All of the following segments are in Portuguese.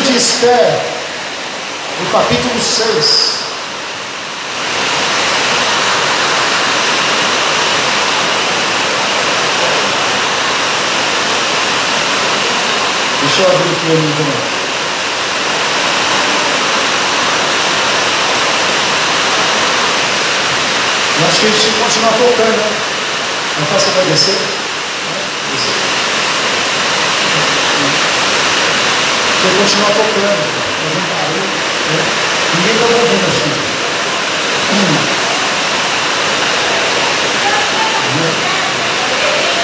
livro de Esther, no capítulo 6. Deixa eu abrir aqui o livro. Acho que a gente tem que continuar tocando, né? Não faça você vai descer? Descer. Você continuar tocando, fazendo barulho. Né? Ninguém está ouvindo assim. Hum.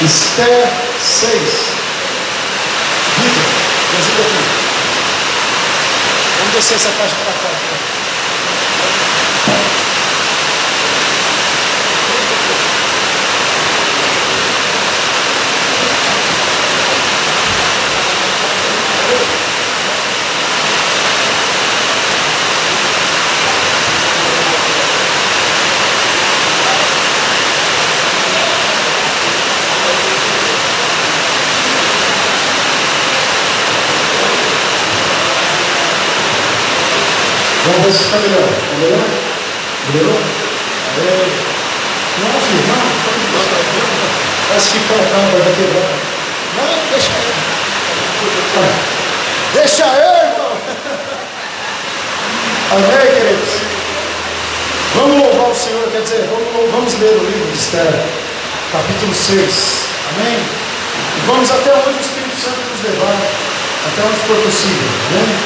Esther 6. Vitor, me ajuda aqui. Vamos descer essa caixa para cá. Vamos ver se está melhor. Está melhor? Melhorou? É... Não, filho, não. Vai esticar o carro, vai quebrar. Não, deixa ele. Deixa eu, irmão. Amém, queridos? Vamos louvar o Senhor, quer dizer, vamos, vamos ler o livro de Esther, capítulo 6. Amém? E vamos até onde o Espírito Santo nos levar, até onde for possível. Amém?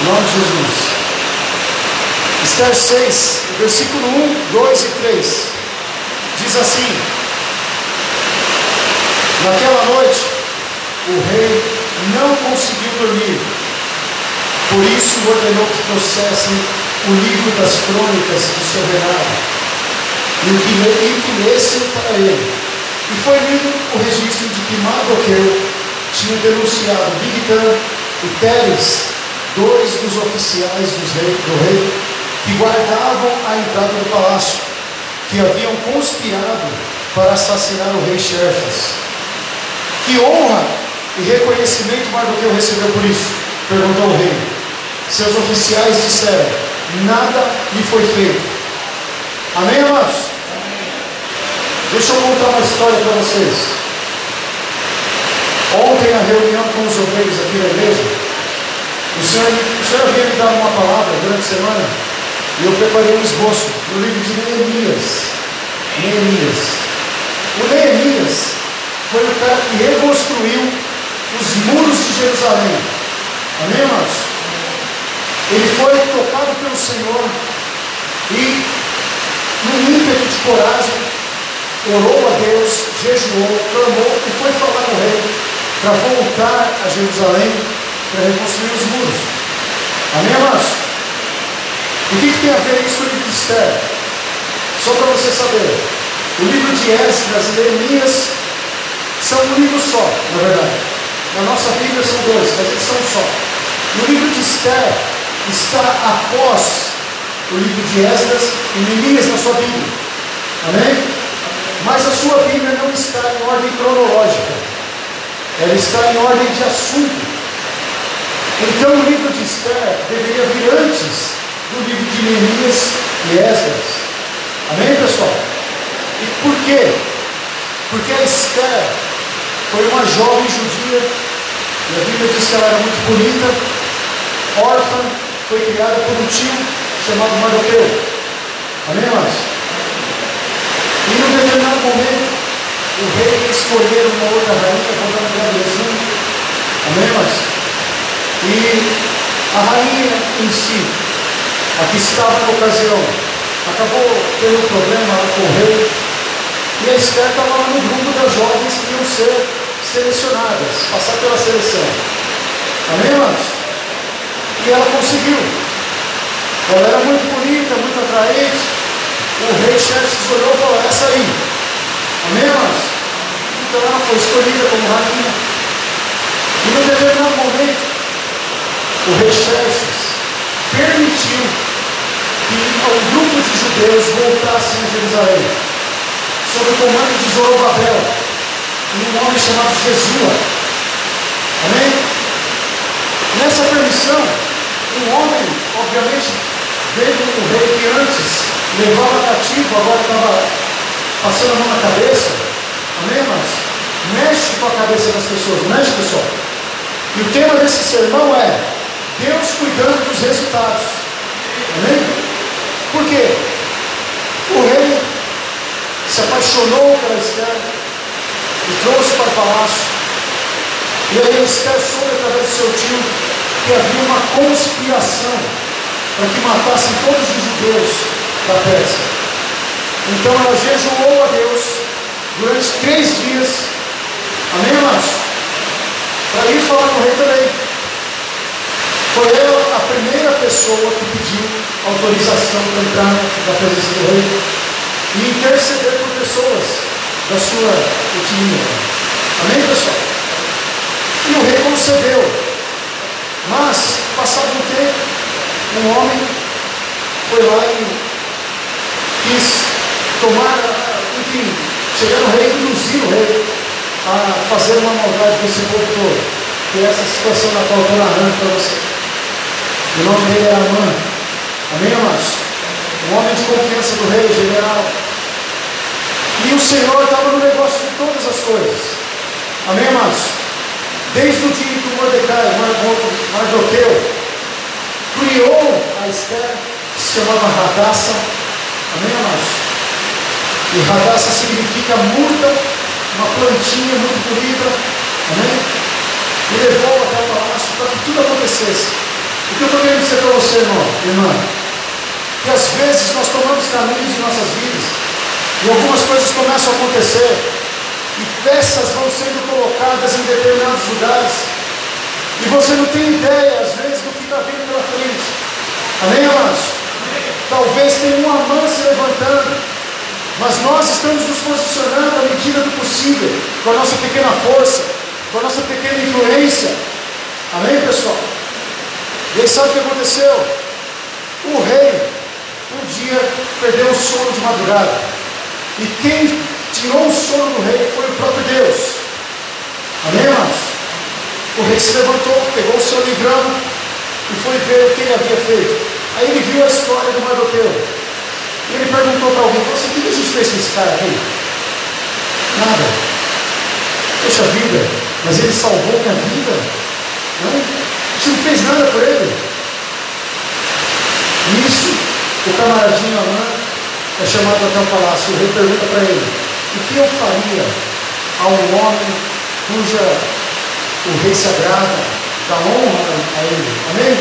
Em nome de Jesus. Esther 6, versículo 1, 2 e 3. Diz assim: Naquela noite, o rei não conseguiu dormir, por isso ordenou que trouxessem o livro das crônicas do seu reinado e o que lessem para ele. E foi lido o registro de que Mardoqueu tinha denunciado Bigtan e Teres, dois dos oficiais rei, do rei, que guardavam a entrada do palácio, que haviam conspirado para assassinar o rei Xerxes. Que honra e reconhecimento Mardoqueu recebeu por isso? Perguntou o rei. Seus oficiais disseram: Nada lhe foi feito. Amém, amados? Deixa eu contar uma história para vocês. Ontem, na reunião com os obreiros aqui na igreja, o Senhor, o Senhor havia me dado uma palavra durante a semana e eu preparei um esboço no livro de Neemias. Neemias. O Neemias foi o cara que reconstruiu os muros de Jerusalém. Amém, irmãos? Ele foi tocado pelo Senhor e, no ímpeto de coragem, orou a Deus, jejuou, clamou e foi falar com o rei para voltar a Jerusalém para reconstruir os muros. Amém, irmãos? O que, tem a ver isso com o livro de Esther? Só para você saber. O livro de Esdras e Neemias são um livro só, na verdade. Na nossa Bíblia são dois, mas eles são só. No livro de Esther está após o livro de Esdras e Neemias na sua Bíblia. Amém? Mas a sua Bíblia não está em ordem cronológica. Ela está em ordem de assunto. Então o livro de Esther deveria vir antes Neemias e Esdras. Amém, pessoal? E por quê? Porque a Esther foi uma jovem judia, e a Bíblia diz que ela era muito bonita, órfã, foi criada por um tio chamado Mardoqueu. Amém, irmãos? E num determinado momento, o rei escolheu uma outra rainha, contando para Rezum. Amém, irmãos? E a rainha em si a que estava na ocasião, acabou tendo um problema o rei, e a Esther estava lá no grupo das jovens que iam ser selecionadas, passar pela seleção. Amém, irmãos? E ela conseguiu. Ela era muito bonita, muito atraente. O rei Xerxes olhou e falou: Essa aí. Amém, irmãos? Então ela foi escolhida como rainha. E no determinado momento, o rei Xerxes permitiu que um grupo de judeus voltasse a Jerusalém, sob o comando de Zorobabel, e um homem chamado Jesua. Amém? Nessa essa permissão, um homem, obviamente, veio um rei que antes levava cativo, agora estava passando a mão na cabeça. Amém, irmãos? Mexe com a cabeça das pessoas, mexe, pessoal. E o tema desse sermão é Deus cuidando dos resultados. Amém? Por quê? O rei se apaixonou pela Esther e trouxe para o palácio. E aí Esther soube através do seu tio que havia uma conspiração para que matassem todos os judeus da Pérsia. Então ela jejuou a Deus durante três dias. Amém, amados? Para ir falar com o rei também. Foi ela a primeira pessoa que pediu autorização para entrar na presença do rei e interceder por pessoas da sua etnia. Amém, pessoal? E o rei concedeu. Mas, passado um tempo, um homem foi lá e quis tomar, enfim, chegar no rei induzir o rei a fazer uma maldade com esse povo todo. Que é essa situação na qual eu estou narrando para você. O nome dele era Amã. Amém, amados? Um homem de confiança do rei, general. E o Senhor estava no negócio de todas as coisas. Amém, amados? Desde o dia que o Mordecai, Mardoqueu, criou a Esther, que se chamava Radassa. Amém, amados? E Radassa significa muda, uma plantinha muito bonita. Amém? E levou até o palácio para que tudo acontecesse. O que eu estou querendo dizer para você, irmão, irmã? Que às vezes nós tomamos caminhos em nossas vidas e algumas coisas começam a acontecer e peças vão sendo colocadas em determinados lugares e você não tem ideia, às vezes, do que está vindo pela frente. Amém, amados? Talvez tenha uma mão se levantando, mas nós estamos nos posicionando à medida do possível, com a nossa pequena força, com a nossa pequena influência. Amém, pessoal? E aí sabe o que aconteceu? O rei, um dia, perdeu o sono de madrugada. E quem tirou o sono do rei foi o próprio Deus. Amém, amados? O rei se levantou, pegou o seu livrão e foi ver o que ele havia feito. Aí ele viu a história do Mardoqueu. E ele perguntou para alguém, assim, o que gente fez com esse cara aqui? Nada. Poxa vida, mas ele salvou minha vida? Gente não fez nada por ele. Nisso, o camaradinho Amã é chamado até o palácio. O rei pergunta para ele: O que eu faria a um homem cuja o rei se agrada, dá honra a ele. Amém?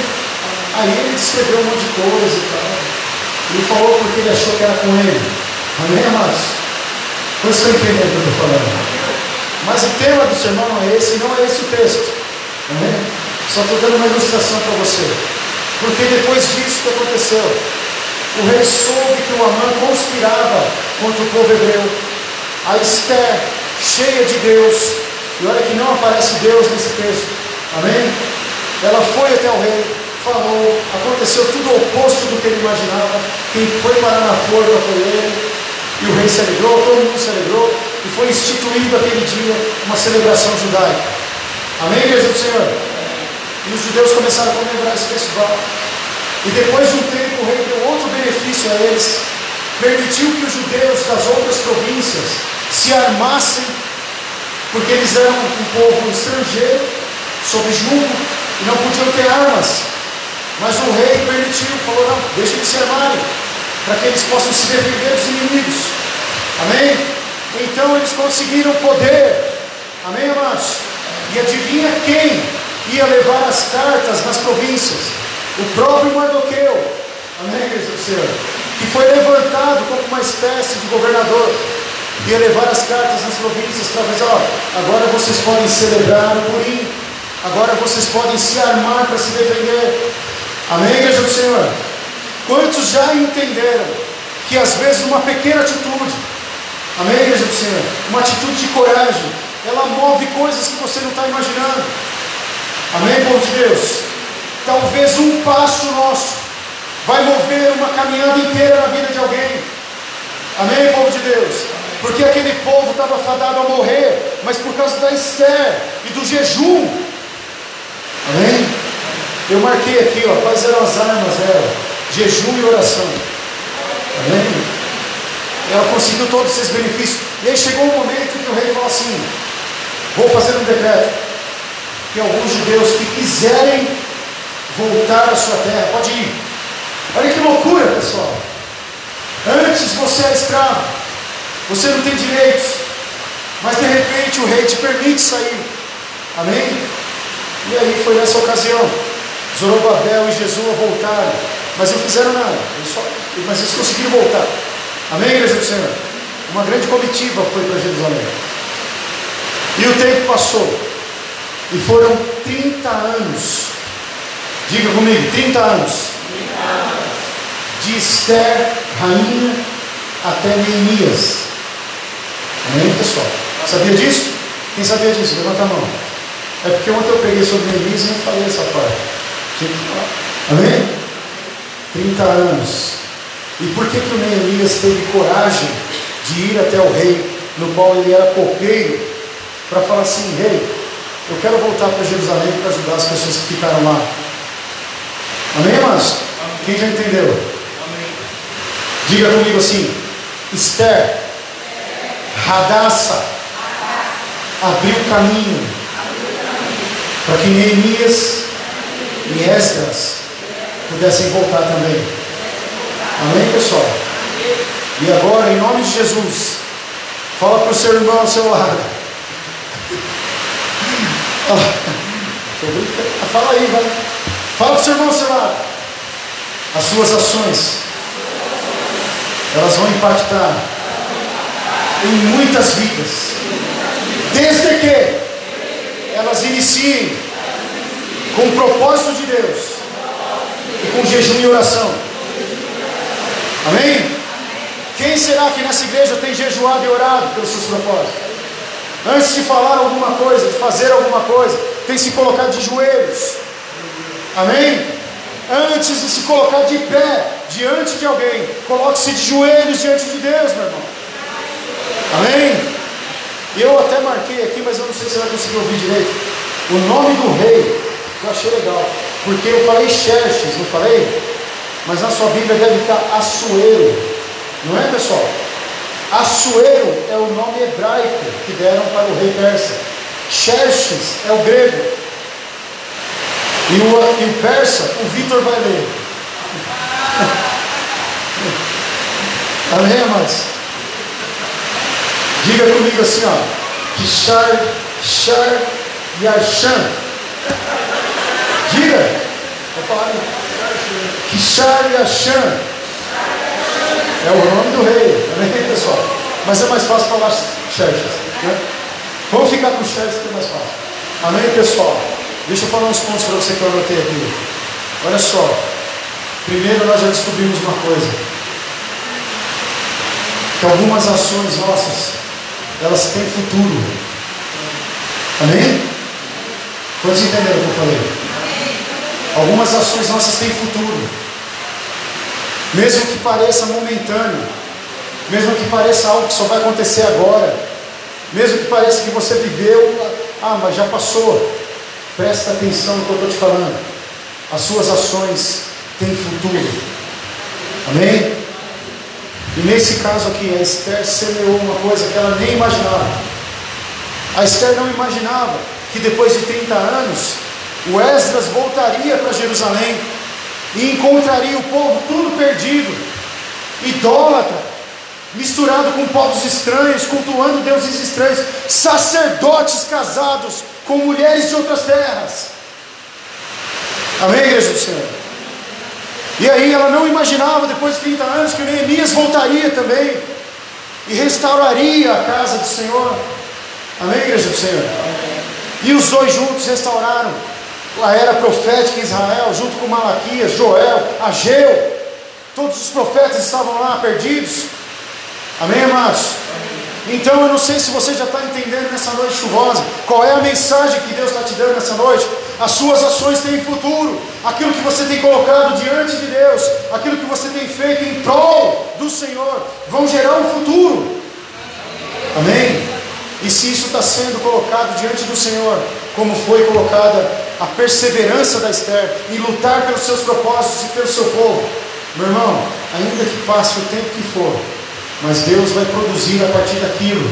Aí ele descreveu um monte de coisa e tal. Ele falou porque ele achou que era com ele. Amém, amados? Vocês estão entendendo o que eu estou falando? Mas o tema do sermão não é esse, não é esse o texto. Amém? Só estou dando uma ilustração para você. Porque depois disso que aconteceu, o rei soube que o Amã conspirava contra o povo hebreu. A Esther, cheia de Deus, e olha que não aparece Deus nesse texto. Amém? Ela foi até o rei, falou, aconteceu tudo oposto do que ele imaginava. Quem foi parar na forca foi ele. E o rei se alegrou, todo mundo se alegrou. E foi instituído aquele dia uma celebração judaica. Amém, igreja do Senhor? E os judeus começaram a comemorar esse festival. E depois de um tempo, o rei deu outro benefício a eles. Permitiu que os judeus das outras províncias se armassem porque eles eram um povo estrangeiro, sob jugo, e não podiam ter armas. Mas o rei permitiu, falou: não, deixa eles se armarem, para que eles possam se defender dos inimigos. Amém? Então eles conseguiram poder. Amém, amados? E adivinha quem ia levar as cartas nas províncias? O próprio Mardoqueu. Amém, igreja do Senhor? Que foi levantado como uma espécie de governador ia levar as cartas nas províncias para dizer, ó, agora vocês podem celebrar o Purim, agora vocês podem se armar para se defender. Amém, igreja do Senhor? Quantos já entenderam que às vezes uma pequena atitude, amém, igreja do Senhor? Uma atitude de coragem, ela move coisas que você não está imaginando. Amém, povo de Deus? Talvez um passo nosso vai mover uma caminhada inteira na vida de alguém. Amém, povo de Deus? porque aquele povo estava fadado a morrer, mas por causa da Esther e do jejum. Amém? Eu marquei aqui, ó, quais eram as armas dela? Jejum e oração. Amém? Ela conseguiu todos esses benefícios. E aí chegou um momento que o rei falou assim: Vou fazer um decreto. Que alguns judeus que quiserem voltar à sua terra, pode ir. Olha que loucura, pessoal. Antes você é escravo, você não tem direitos, mas de repente o rei te permite sair. Amém? E aí foi nessa ocasião. Zorobabel e Jesus voltaram, mas não fizeram nada, eles só, mas eles conseguiram voltar. Amém, igreja do Senhor? Uma grande comitiva foi para Jerusalém. E o tempo passou, e foram 30 anos. Diga comigo, 30 anos. 30 anos. De Esther, rainha, até Neemias. Amém, pessoal? Sabia disso? Quem sabia disso? Levanta a mão. É porque ontem eu peguei sobre Neemias e não falei essa parte. Amém? 30 anos. E por que, que o Neemias teve coragem de ir até o rei, no qual ele era copeiro, para falar assim: rei, eu quero voltar para Jerusalém para ajudar as pessoas que ficaram lá. Amém, irmãos? Quem já entendeu? Amém. Diga comigo assim: Esther, Radassa, abriu caminho para que Neemias e Esdras pudessem voltar também. Amém, pessoal? E agora, em nome de Jesus, fala para o seu irmão ao seu lado. fala aí, vai. Fala para o seu irmão ao seu lado. As suas ações, elas vão impactar em muitas vidas, desde que elas iniciem com o propósito de Deus e com jejum e oração. Amém? Quem será que nessa igreja tem jejuado e orado pelos seus propósitos? Antes de falar alguma coisa, de fazer alguma coisa, tem se colocado de joelhos. Amém? Antes de se colocar de pé diante de alguém, coloque-se de joelhos diante de Deus, meu irmão. Amém? Eu até marquei aqui, mas eu não sei se você vai conseguir ouvir direito. O nome do rei eu achei legal. Porque eu falei Xerxes, não falei? Mas na sua Bíblia deve estar Assuero. Não é, pessoal? Assuero é o nome hebraico que deram para o rei persa. Xerxes é o grego. E o, e o persa, o Vitor vai ler. Amém, amados? Diga comigo assim, ó. Kishar, Shar Yashan. Diga. Kishar Yashan. É o nome do rei. Amém, pessoal? Mas é mais fácil falar Xerxes. Né? Vamos ficar com Xerxes que é mais fácil. Amém, pessoal? Deixa eu falar uns pontos para você que eu anotei aqui. Olha só. Primeiro, nós já descobrimos uma coisa: que algumas ações nossas elas têm futuro. Amém? Quantos entenderam o que eu falei? Algumas ações nossas têm futuro, mesmo que pareça momentâneo, mesmo que pareça algo que só vai acontecer agora, mesmo que pareça que você viveu, ah, mas já passou. Presta atenção no que eu estou te falando. As suas ações têm futuro. Amém? E nesse caso aqui, a Esther semeou uma coisa que ela nem imaginava. A Esther não imaginava que depois de 30 anos o Esdras voltaria para Jerusalém e encontraria o povo tudo perdido, idólatra, misturado com povos estranhos, cultuando deuses estranhos, sacerdotes casados com mulheres de outras terras. Amém, igreja do Senhor? E aí ela não imaginava, depois de 30 anos, que Neemias voltaria também e restauraria a casa do Senhor. Amém, igreja do Senhor? E os dois juntos restauraram a era profética em Israel, junto com Malaquias, Joel, Ageu, todos os profetas estavam lá perdidos. Amém, amados? Então eu não sei se você já está entendendo nessa noite chuvosa, qual é a mensagem que Deus está te dando nessa noite. As suas ações têm futuro, aquilo que você tem colocado diante de Deus, aquilo que você tem feito em prol do Senhor, vão gerar um futuro. Amém? E se isso está sendo colocado diante do Senhor, como foi colocada a perseverança da Esther em lutar pelos seus propósitos e pelo seu povo. Meu irmão, ainda que passe o tempo que for, mas Deus vai produzir a partir daquilo.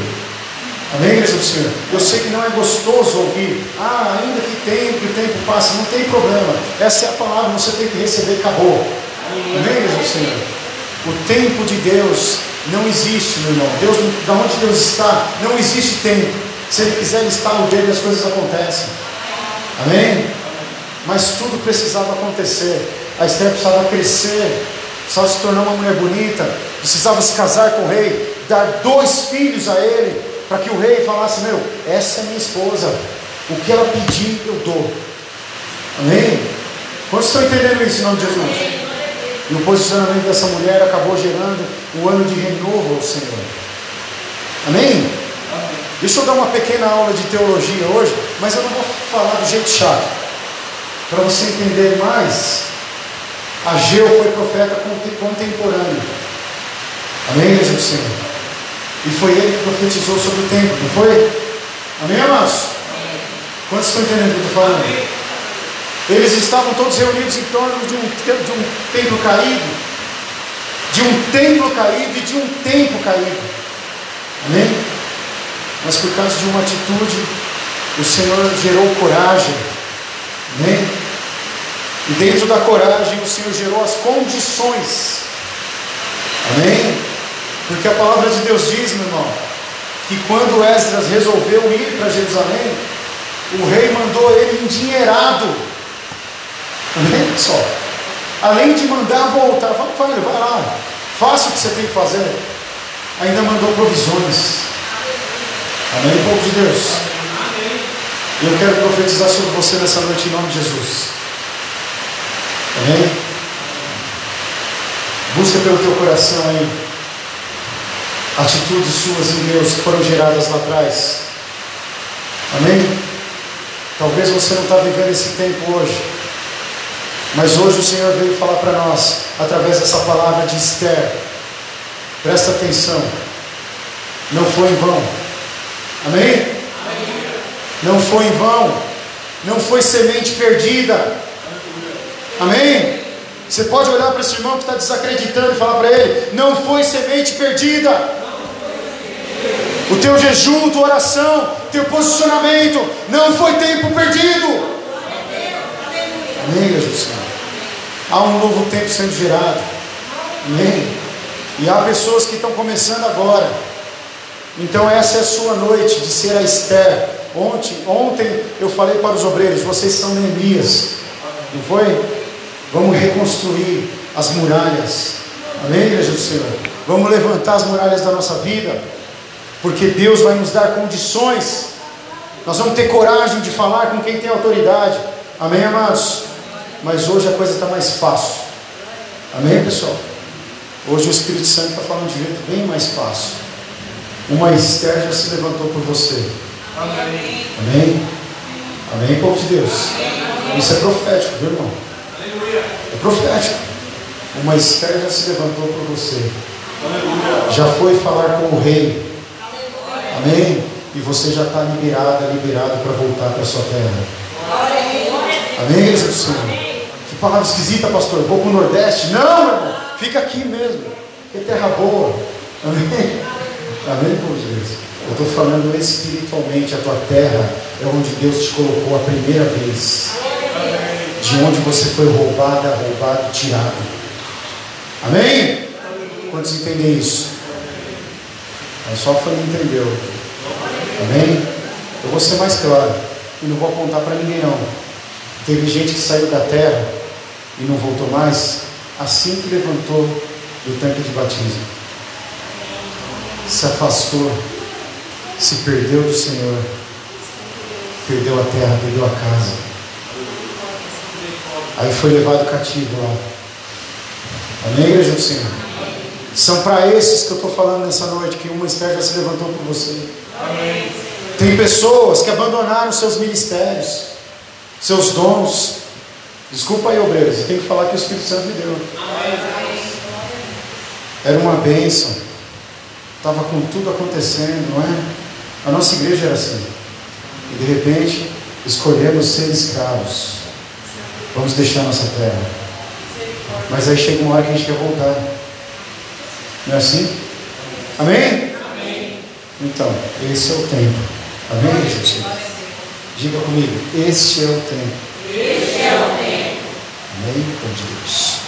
Amém, igreja do Senhor? Eu sei que não é gostoso ouvir, ah, ainda que tempo, que o tempo passe, não tem problema. Essa é a palavra, você tem que receber, acabou. Amém, igreja do Senhor? O tempo de Deus não existe, meu irmão. Deus, da onde Deus está, não existe tempo. Se Ele quiser estar o dia as coisas acontecem. Amém? Mas tudo precisava acontecer. A Esther precisava crescer, precisava se tornar uma mulher bonita, precisava se casar com o rei, dar dois filhos a ele, para que o rei falasse: Meu, essa é minha esposa, o que ela pedir, eu dou. Amém? Quantos estão entendendo isso em nome de Jesus? E o posicionamento dessa mulher acabou gerando um ano de renovo ao Senhor. Amém? Deixa eu dar uma pequena aula de teologia hoje, mas eu não vou falar do jeito chato. Para você entender mais, Ageu foi profeta contemporâneo. Amém, igreja do Senhor? E foi ele que profetizou sobre o tempo, não foi? Amém, amados? Quantos estão entendendo o que eu estou falando? Eles estavam todos reunidos em torno de um, de um templo caído, de um templo caído e de um tempo caído. Amém? Mas por causa de uma atitude, o Senhor gerou coragem. Amém? E dentro da coragem, o Senhor gerou as condições. Amém? Porque a palavra de Deus diz, meu irmão, que quando Esdras resolveu ir para Jerusalém, o rei mandou ele endinheirado Amém, pessoal? Além de mandar voltar, fala, vai, vai lá, faça o que você tem que fazer. Ainda mandou provisões. Amém, povo de Deus? E eu quero profetizar sobre você nessa noite em nome de Jesus. Amém? Busca pelo teu coração aí atitudes suas em Deus que foram geradas lá atrás. Amém? Talvez você não está vivendo esse tempo hoje. Mas hoje o Senhor veio falar para nós, através dessa palavra de Esther. Presta atenção. Não foi em vão. Amém? Amém? Não foi em vão. Não foi semente perdida. Amém? Você pode olhar para esse irmão que está desacreditando e falar para ele: Não foi semente perdida. O teu jejum, tua oração, teu posicionamento não foi tempo perdido. Amém, Senhor? Há um novo tempo sendo gerado. Amém? E há pessoas que estão começando agora. Então essa é a sua noite de ser a Esther. Ontem, ontem eu falei para os obreiros, vocês são Neemias. Não foi? Vamos reconstruir as muralhas. Amém, igreja do Senhor? Vamos levantar as muralhas da nossa vida. Porque Deus vai nos dar condições. Nós vamos ter coragem de falar com quem tem autoridade. Amém, amados? Mas hoje a coisa está mais fácil. Amém, pessoal? Hoje o Espírito Santo está falando de jeito bem mais fácil. Uma Esther já se levantou por você. Amém. Amém? Amém, povo de Deus? Isso é profético, viu, irmão? É profético. Uma Esther já se levantou por você. Já foi falar com o rei. Amém? E você já está liberada, liberado para voltar para a sua terra. Amém, do Senhor? Palavra esquisita, pastor. Vou para o Nordeste. Não, meu irmão, fica aqui mesmo. Que terra boa. Amém? Amém, povo de Deus? Eu estou falando espiritualmente. A tua terra é onde Deus te colocou a primeira vez. De onde você foi roubada, roubado, tirado. Amém? Quantos entendem isso? É só família entendeu. Amém? Eu vou ser mais claro. E não vou apontar para ninguém não. Teve gente que saiu da terra e não voltou mais, assim que levantou do tanque de batismo. Se afastou, se perdeu do Senhor, perdeu a terra, perdeu a casa. Aí foi levado cativo lá. Amém, igreja do Senhor? São para esses que eu estou falando nessa noite, que uma Esther já se levantou por você. Amém. Tem pessoas que abandonaram seus ministérios, seus dons, Desculpa aí, obreiros, você tem que falar que o Espírito Santo me deu. Era uma bênção. Estava com tudo acontecendo, não é? A nossa igreja era assim. E de repente, escolhemos ser escravos. Vamos deixar nossa terra. Mas aí chega uma hora que a gente quer voltar. Não é assim? Amém? Amém. Então, esse é o tempo. Amém, Jesus? Diga comigo, este é o tempo. Este é o tempo. Amém, Deus.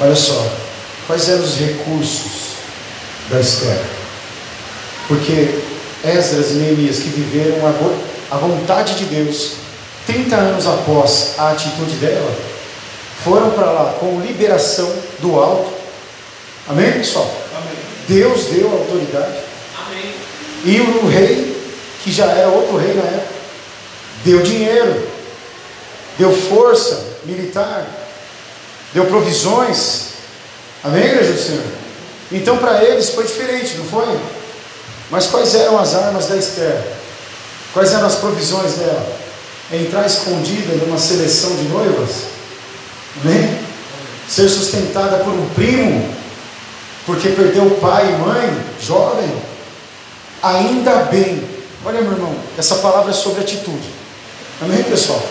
Olha só, quais eram os recursos da Esther? Porque Esdras e Neemias que viveram a vontade de Deus 30 anos após a atitude dela, foram para lá com liberação do alto. Amém, pessoal? Amém. Deus deu autoridade. Amém. E o rei, que já era outro rei na época, deu dinheiro, deu força militar, deu provisões. Amém, igreja do Senhor? Então para eles foi diferente, não foi? Mas quais eram as armas da Esther? Quais eram as provisões dela? Entrar escondida numa seleção de noivas? Amém? Ser sustentada por um primo, porque perdeu pai e mãe, jovem? Ainda bem, olha meu irmão, essa palavra é sobre atitude. Amém, pessoal?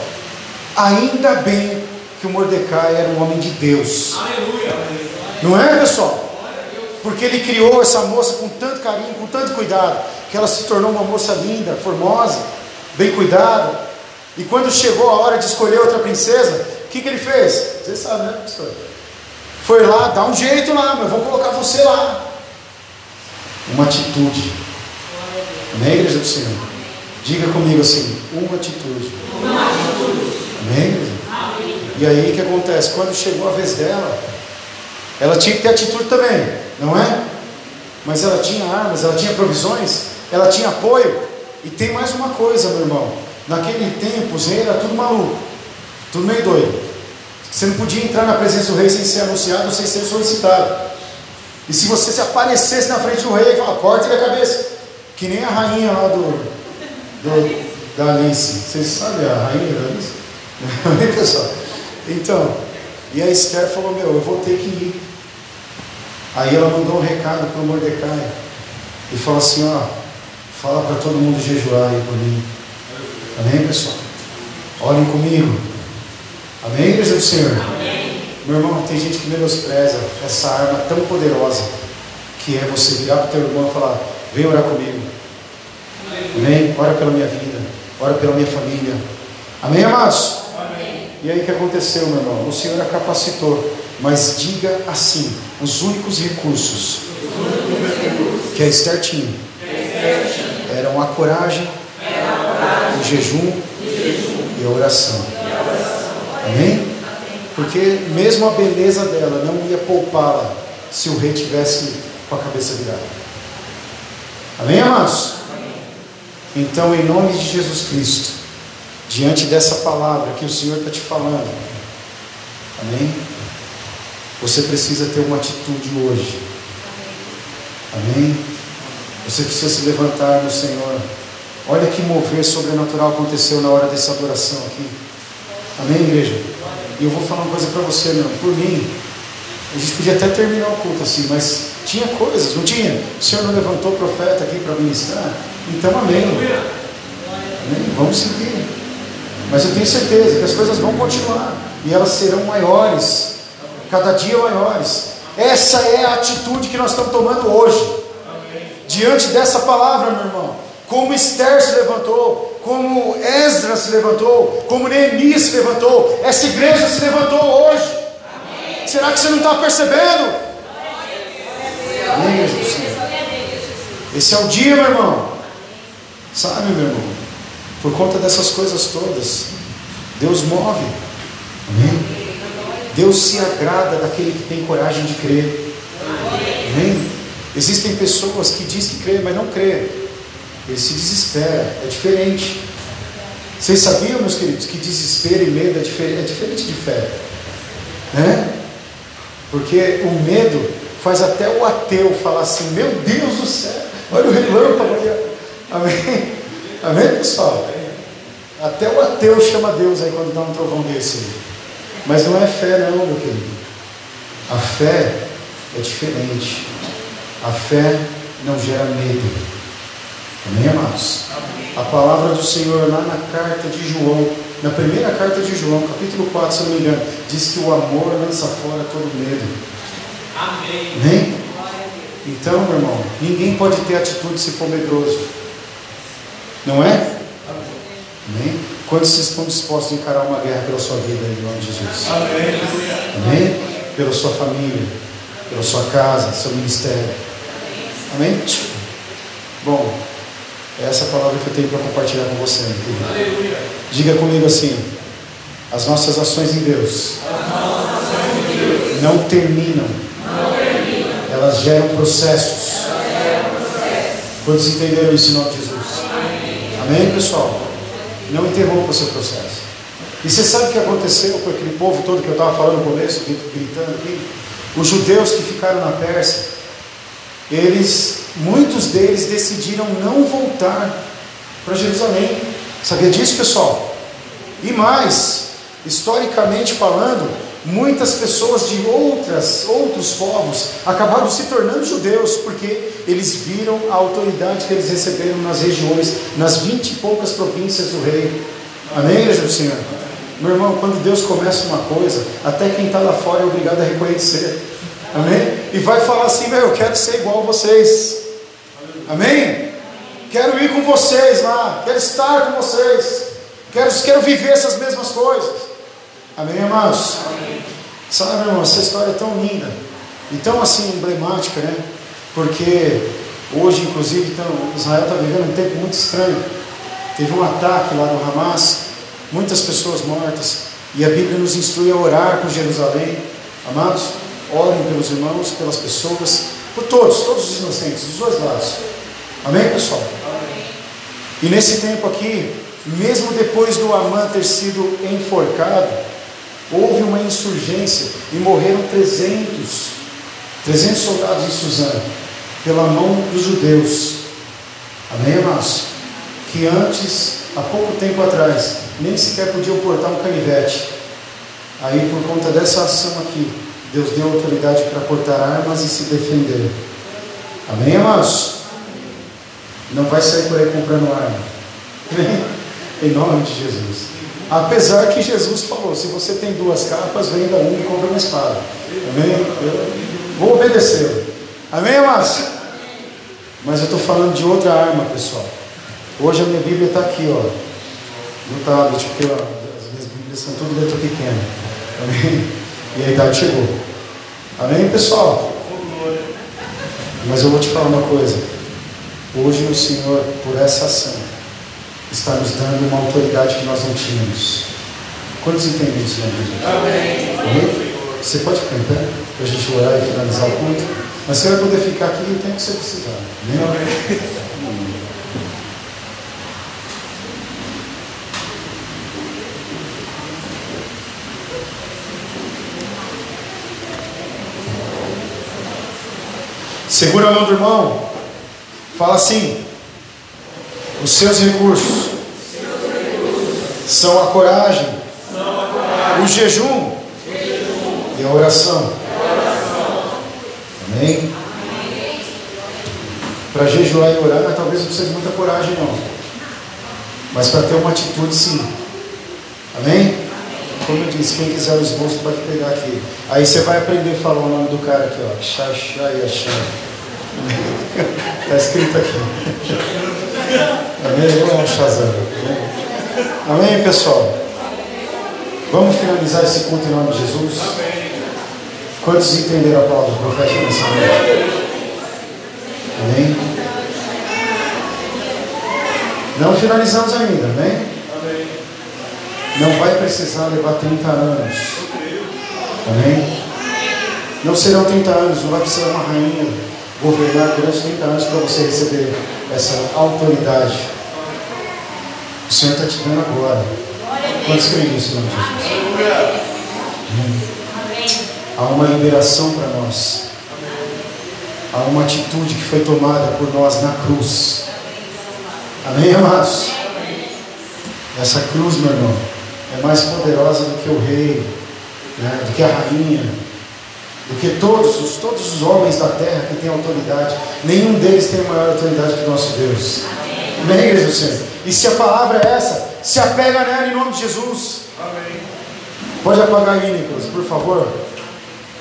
Ainda bem que o Mordecai era um homem de Deus. Aleluia. Não é, pessoal? porque ele criou essa moça com tanto carinho, com tanto cuidado, que ela se tornou uma moça linda, formosa, bem cuidada. E quando chegou a hora de escolher outra princesa, o que, que ele fez? Você sabe, né, pastor? Foi lá, dá um jeito lá, eu vou colocar você lá. Uma atitude. Amém, igreja do Senhor? Diga comigo assim, uma atitude. Uma atitude. Amém, igreja? Amém. E aí o que acontece? Quando chegou a vez dela, ela tinha que ter atitude também não é? Mas ela tinha armas, ela tinha provisões, ela tinha apoio. E tem mais uma coisa, meu irmão. Naquele tempo, os reis eram tudo maluco, tudo meio doido. Você não podia entrar na presença do rei sem ser anunciado, sem ser solicitado. E se você se aparecesse na frente do rei e falar, corte-lhe a cabeça, que nem a rainha lá do, do da Alice. Vocês sabem a rainha da Alice? pessoal? Então, e a Esther falou, meu, eu vou ter que ir. Aí ela mandou um recado para o Mordecai e falou assim: ó, fala para todo mundo jejuar aí por mim. Amém, pessoal? Olhem comigo. Amém, igreja do Senhor? Amém. Meu irmão, tem gente que menospreza essa arma tão poderosa que é você virar para o teu irmão e falar: vem orar comigo. Amém? Ora pela minha vida, ora pela minha família. Amém, amados? E aí o que aconteceu, meu irmão? O Senhor a capacitou, mas diga assim: os únicos recursos que a Esther tinha eram a coragem, o jejum e a oração. Amém? Porque mesmo a beleza dela não ia poupá-la se o rei tivesse com a cabeça virada. Amém, amados? Então, em nome de Jesus Cristo, diante dessa palavra que o Senhor está te falando, amém? Você precisa ter uma atitude hoje. Amém? Você precisa se levantar no Senhor. Olha que mover sobrenatural aconteceu na hora dessa adoração aqui. Amém, igreja? E eu vou falar uma coisa para você, meu. Por mim, a gente podia até terminar o culto assim, mas tinha coisas, não tinha? O Senhor não levantou o profeta aqui para ministrar? Então, amém. amém. Vamos seguir. Mas eu tenho certeza que as coisas vão continuar e elas serão maiores cada dia maiores. Essa é a atitude que nós estamos tomando hoje. Diante dessa palavra, meu irmão, como Esther se levantou, como Esdras se levantou, como Neemias se levantou, essa igreja se levantou hoje. Amém. Será que você não está percebendo? Amém. Esse é o dia, meu irmão. Sabe, meu irmão? Por conta dessas coisas todas, Deus move. Amém? Deus se agrada daquele que tem coragem de crer. Amém? Existem pessoas que dizem que crê, mas não crê. Ele se desespera, é diferente. Vocês sabiam, meus queridos, que desespero e medo é diferente, é diferente de fé? Né? Porque o medo faz até o ateu falar assim: Meu Deus do céu, olha o relâmpago ali. Amém? Amém, pessoal? Até o ateu chama Deus aí quando dá um trovão desse. Mas não é fé, não, meu querido. A fé é diferente. A fé não gera medo. Amém, amados? A palavra do Senhor lá na carta de João, na primeira carta de João, capítulo 4, se não me engano, diz que o amor lança fora todo medo. Amém. Amém? Então, meu irmão, ninguém pode ter atitude se for medroso. Não é? Amém? Quantos estão dispostos a encarar uma guerra pela sua vida em nome de Jesus? Amém. Amém? Pela sua família, pela sua casa, seu ministério. Amém? Bom, é essa palavra que eu tenho para compartilhar com você. Aleluia. Diga comigo assim: as nossas ações em Deus não terminam, elas geram processos. Quantos entenderam isso em nome de Jesus? Amém, pessoal? Não interrompa o seu processo. E você sabe o que aconteceu com aquele povo todo que eu estava falando no começo, gritando aqui? Os judeus que ficaram na Pérsia, eles, muitos deles decidiram não voltar para Jerusalém. Sabia disso, pessoal? E mais, historicamente falando, muitas pessoas de outras, outros povos acabaram se tornando judeus, porque eles viram a autoridade que eles receberam nas regiões, nas vinte e poucas províncias do rei. Amém, igreja do Senhor? Meu irmão, quando Deus começa uma coisa, até quem está lá fora é obrigado a reconhecer. Amém? E vai falar assim, meu, eu quero ser igual a vocês. Amém? Quero ir com vocês lá, quero estar com vocês, quero, quero viver essas mesmas coisas. Amém, amados? Sabe, irmão, essa história é tão linda e tão assim emblemática, né? Porque hoje, inclusive, então, Israel está vivendo um tempo muito estranho. Teve um ataque lá no Hamas, muitas pessoas mortas, e a Bíblia nos instrui a orar por Jerusalém. Amados, orem pelos irmãos, pelas pessoas, por todos, todos os inocentes, dos dois lados. Amém, pessoal? E nesse tempo aqui, mesmo depois do Amã ter sido enforcado, houve uma insurgência e morreram 300, 300 soldados em Suzano, pela mão dos judeus. Amém, amados? Que antes, há pouco tempo atrás, nem sequer podiam portar um canivete. Aí, por conta dessa ação aqui, Deus deu autoridade para portar armas e se defender. Amém, amados? Não vai sair por aí comprando arma. em nome de Jesus. Apesar que Jesus falou: se você tem duas capas, venda uma e compra uma espada. Amém? Eu vou obedecer. Amém, amados? Mas eu estou falando de outra arma, pessoal. Hoje a minha Bíblia está aqui, ó, no tablet, porque ó, as minhas Bíblias são tudo letra pequena. Amém? E a idade chegou. Amém, pessoal? Mas eu vou te falar uma coisa. Hoje o Senhor, por essa ação, está nos dando uma autoridade que nós não tínhamos. Quantos entendem isso, meu Deus? Amém. Amém? Você pode ficar em pé para a gente orar e finalizar o culto? Mas você vai poder ficar aqui o tempo que você precisar. Amém? Segura a mão do irmão. Fala assim: os seus recursos são a coragem, o jejum e a oração. Amém? Para jejuar e orar, talvez não precise de muita coragem, não. Mas para ter uma atitude, sim. Amém? Como eu disse, quem quiser o esboço pode pegar aqui. Aí você vai aprender a falar o nome do cara aqui, ó. Xaxá e Axá. Está escrito aqui. Amém? Eu é um Shazam. Amém, pessoal? Vamos finalizar esse culto em nome de Jesus? Quantos entenderam a palavra do profeta nessa noite? Amém? Não finalizamos ainda, amém? Não vai precisar levar 30 anos. Amém? Não serão 30 anos, não vai precisar uma rainha governar durante 30 anos para você receber essa autoridade. O Senhor está te dando agora. Quantos creem nisso, de Jesus? Há uma liberação para nós. Há uma atitude que foi tomada por nós na cruz. Amém, amados? Essa cruz, meu irmão, é mais poderosa do que o rei, né, do que a rainha, do que todos os, todos os homens da terra que têm autoridade. Nenhum deles tem maior autoridade que o nosso Deus. Amém, igreja do Senhor? E se a palavra é essa, se apega nela em nome de Jesus. Amém. Pode apagar aí, Nicolas, por favor.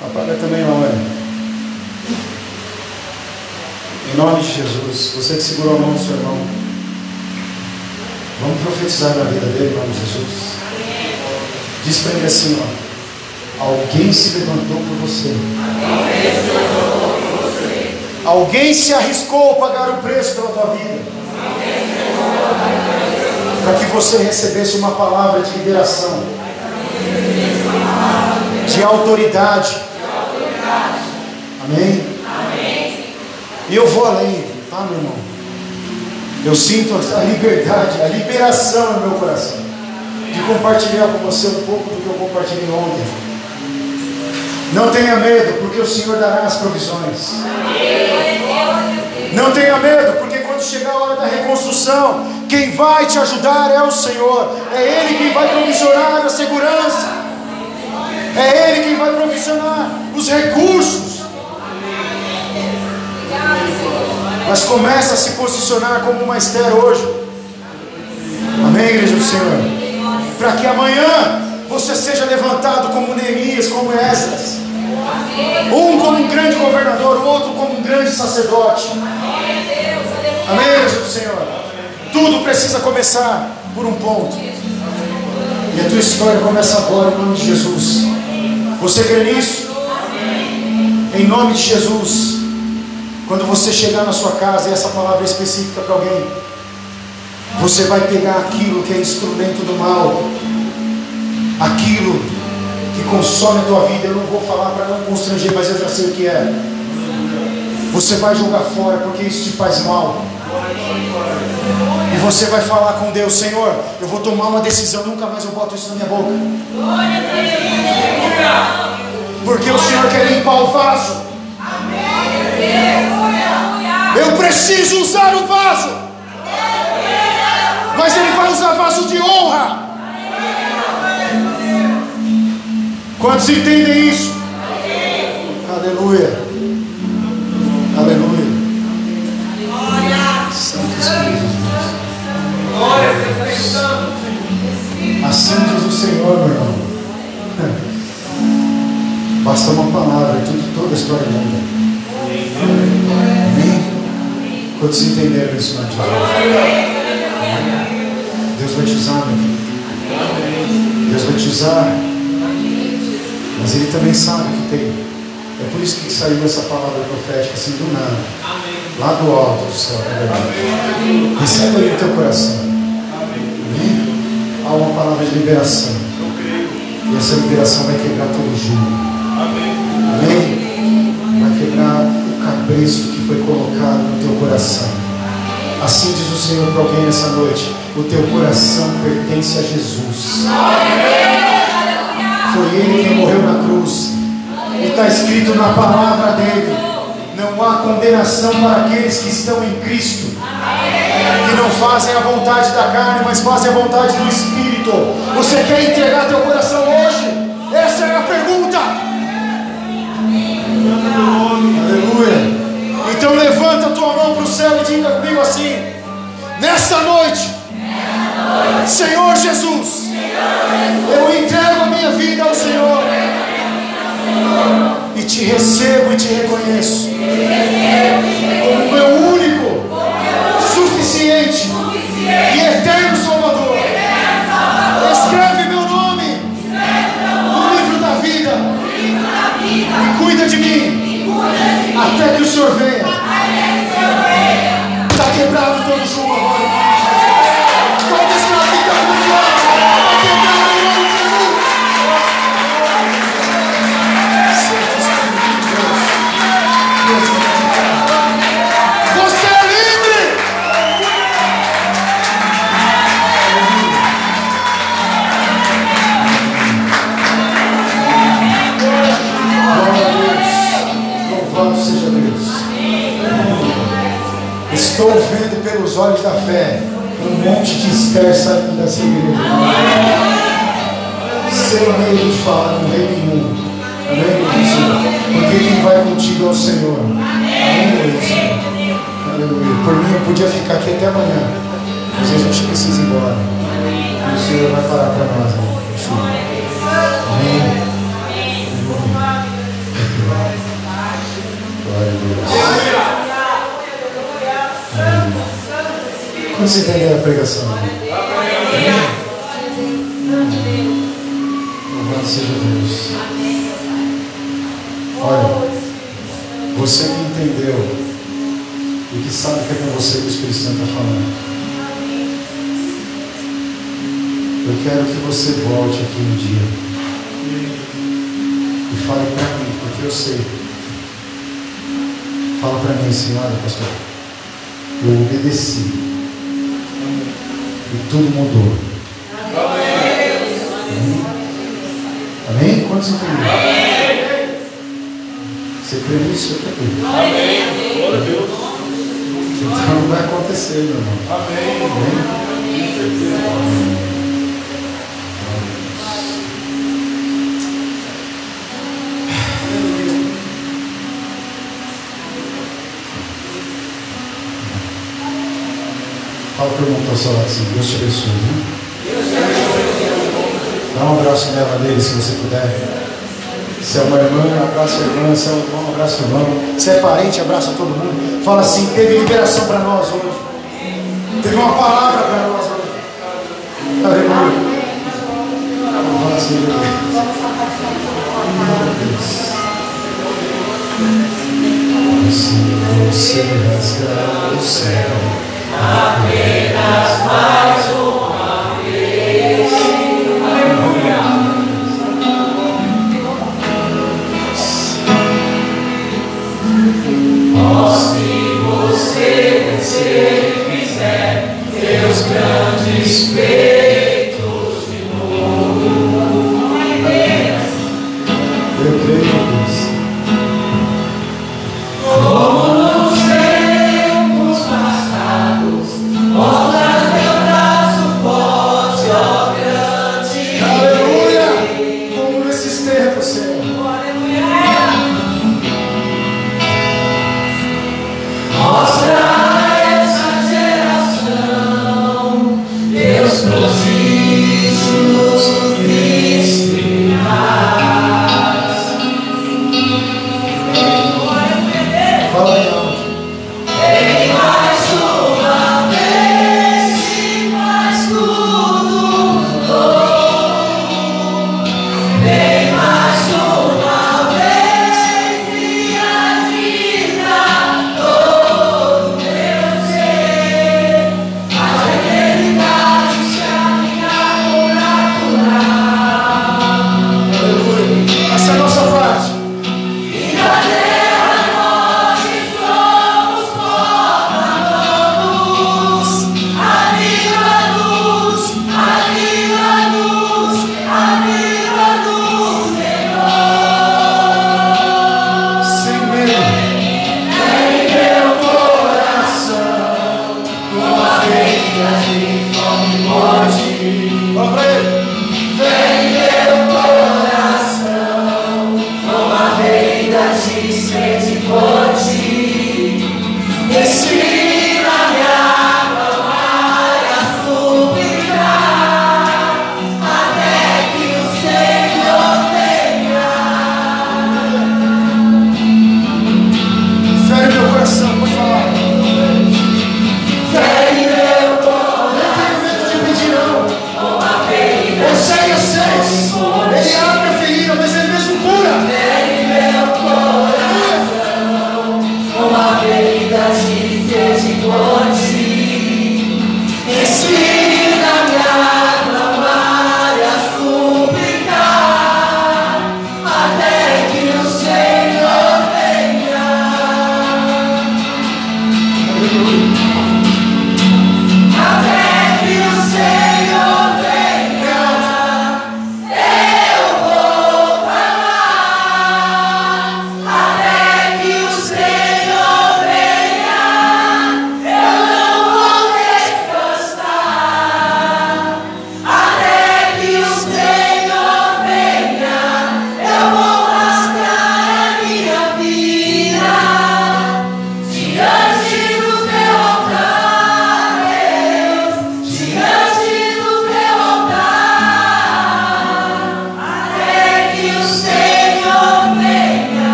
Apaga também, mamãe. Em nome de Jesus, você que segurou a mão do seu irmão, vamos profetizar na vida dele em nome de Jesus. Diz para ele assim: ó, alguém se levantou por você. Alguém se arriscou a pagar o preço pela tua vida. Para que você recebesse uma palavra de liberação, de autoridade. Amém? E eu vou além, tá, meu irmão? Eu sinto a liberdade, a liberação no meu coração de compartilhar com você um pouco do que eu compartilhei ontem. Não tenha medo, porque o Senhor dará as provisões. Não tenha medo, porque quando chegar a hora da reconstrução, quem vai te ajudar é o Senhor. É Ele quem vai provisionar a segurança. É Ele quem vai provisionar os recursos. Mas começa a se posicionar como uma Esther hoje. Amém, igreja do Senhor para que amanhã você seja levantado como Neemias, como Esdras. Um como um grande governador, o outro como um grande sacerdote. Amém, Jesus Senhor. Tudo precisa começar por um ponto. E a tua história começa agora em nome de Jesus. Você crê nisso? Em nome de Jesus. Quando você chegar na sua casa, e essa palavra é específica para alguém, você vai pegar aquilo que é instrumento do mal, aquilo que consome a tua vida. Eu não vou falar para não constranger, mas eu já sei o que é. Você vai jogar fora porque isso te faz mal. E você vai falar com Deus, Senhor, eu vou tomar uma decisão, nunca mais eu boto isso na minha boca. Porque o Senhor quer limpar o vaso. Eu preciso usar o vaso mas Ele vai usar vaso de honra. Quantos entendem isso? Aleluia. Aleluia. Santo Espírito. Assim diz o Senhor, meu irmão. Basta uma palavra, tudo, toda a história muda. Amém? Quantos entenderam isso, meu Deus? Deus vai te usar, meu filho. Deus vai te usar. Mas Ele também sabe que tem. É por isso que saiu essa palavra profética assim do nada. Lá do alto do céu, é verdade. Receba aí no teu coração. Amém? Há uma palavra de liberação. E essa liberação vai quebrar todo jugo. Amém? Vai quebrar o cabresto que foi colocado no teu coração. Assim diz o Senhor para alguém nessa noite o teu coração pertence a Jesus. Foi Ele quem morreu na cruz. E está escrito na palavra dele: não há condenação para aqueles que estão em Cristo, que não fazem a vontade da carne, mas fazem a vontade do Espírito. Você quer entregar teu coração hoje? Essa é a pergunta. Aleluia. Então levanta a tua mão para o céu e diga comigo assim: nessa noite Senhor Jesus, eu entrego a minha vida ao Senhor e te recebo e te reconheço como meu único, suficiente e eterno Salvador. Escreve meu nome no livro da vida e cuida de mim até que o Senhor venha. Está quebrado todo jugo agora. Estou vendo pelos olhos da fé um monte de Esther saindo dessa igreja. Sem medo de falar com rei nenhum. Amém, Senhor? Porque quem vai contigo é o Senhor. Amém, Senhor? Aleluia. Por mim eu podia ficar aqui até amanhã. Mas a gente precisa ir embora. E o Senhor vai falar para nós. Você entender a pregação? Louvado seja Deus. Olha, você que entendeu e que sabe que é com você que o Espírito Santo está falando. Eu quero que você volte aqui um dia e fale para mim, porque eu sei. Fala para mim assim, olha pastor, eu obedeci. E tudo mudou. Amém? Amém? Quantos entenderam? Amém. Você crê nisso? Eu creio. Amém. Glória a Deus. Então vai acontecer, meu irmão. Amém. Amém? Amém. Fala seu lado assim, Deus te abençoe. Né? Dá um abraço nela dele se você puder. Se é uma irmã, abraça a irmã. Se é um irmão, abraça o irmão. Se é parente, abraça todo mundo. Fala assim, teve liberação para nós hoje. Teve uma palavra para nós hoje. Aleluia. Louvado seja Deus. Se você rasgar o céu apenas mais uma vez. Oh, se você e fizer teus grandes feitos